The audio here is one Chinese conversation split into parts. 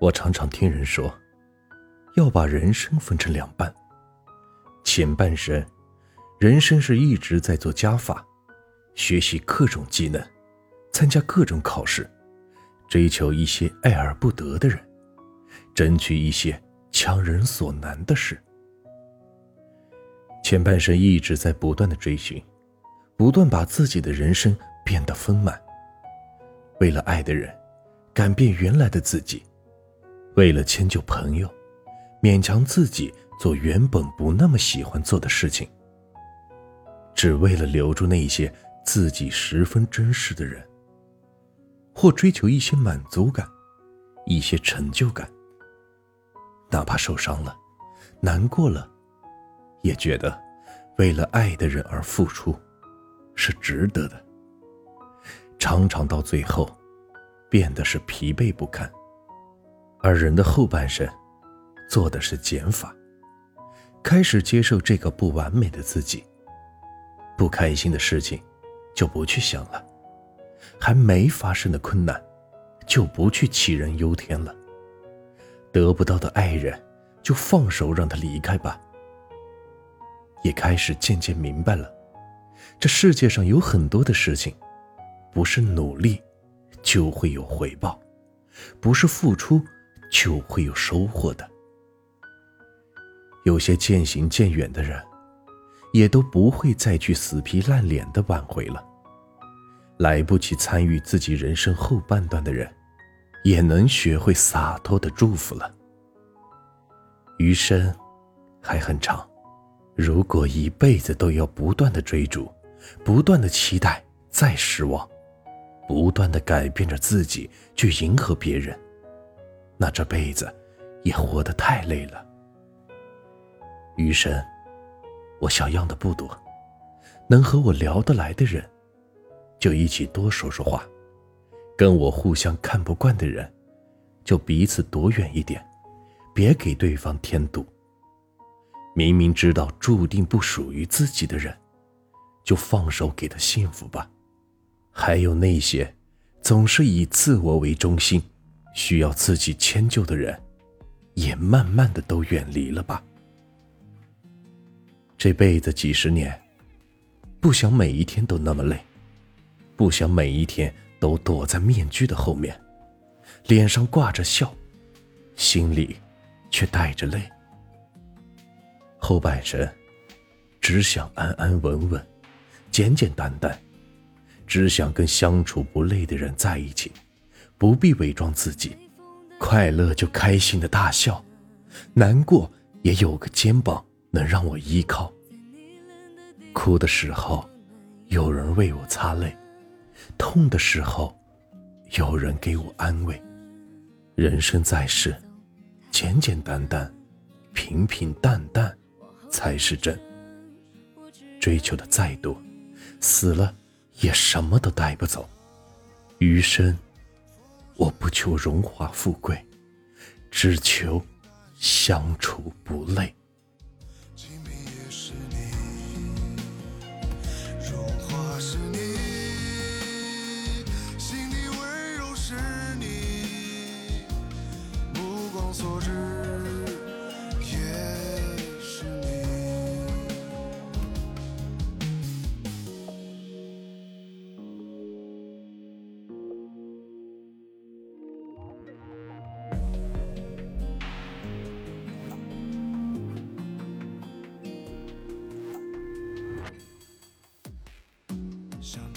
我常常听人说，要把人生分成两半。前半生，人生是一直在做加法，学习各种技能，参加各种考试，追求一些爱而不得的人，争取一些强人所难的事。前半生一直在不断的追寻，不断把自己的人生变得丰满。为了爱的人，改变原来的自己。为了迁就朋友，勉强自己做原本不那么喜欢做的事情，只为了留住那些自己十分珍视的人，或追求一些满足感，一些成就感。哪怕受伤了，难过了，也觉得为了爱的人而付出是值得的。常常到最后，变得是疲惫不堪。而人的后半生，做的是减法，开始接受这个不完美的自己。不开心的事情，就不去想了；还没发生的困难，就不去杞人忧天了。得不到的爱人，就放手让他离开吧。也开始渐渐明白了，这世界上有很多的事情，不是努力就会有回报，不是付出。就会有收获的。有些渐行渐远的人，也都不会再去死皮赖脸的挽回了。来不及参与自己人生后半段的人，也能学会洒脱的祝福了。余生还很长，如果一辈子都要不断的追逐，不断的期待，再失望，不断的改变着自己去迎合别人。那这辈子也活得太累了。余生，我想要的不多，能和我聊得来的人，就一起多说说话；跟我互相看不惯的人，就彼此躲远一点，别给对方添堵。明明知道注定不属于自己的人，就放手给他幸福吧。还有那些总是以自我为中心。需要自己迁就的人，也慢慢的都远离了吧。这辈子几十年，不想每一天都那么累，不想每一天都躲在面具的后面，脸上挂着笑，心里却带着泪。后半生，只想安安稳稳，简简单单，只想跟相处不累的人在一起。不必伪装自己，快乐就开心的大笑，难过也有个肩膀能让我依靠。哭的时候，有人为我擦泪；痛的时候，有人给我安慰。人生在世，简简单单，平平淡淡，才是真。追求的再多，死了也什么都带不走。余生。我不求荣华富贵，只求相处不累。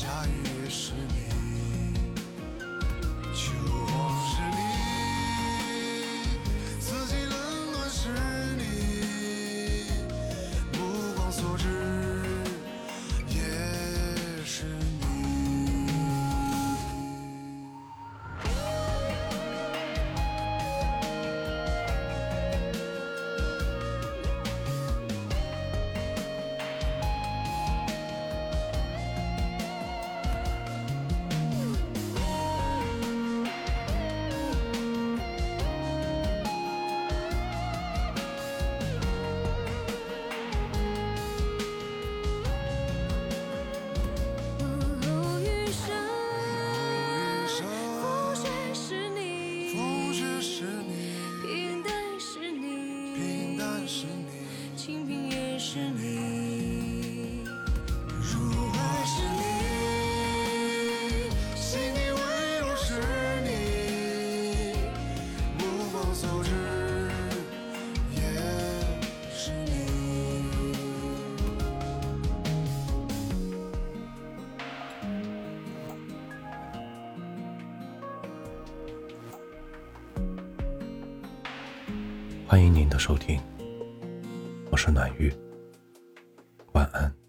下雨。欢迎您的收听，我是暖玉，晚安。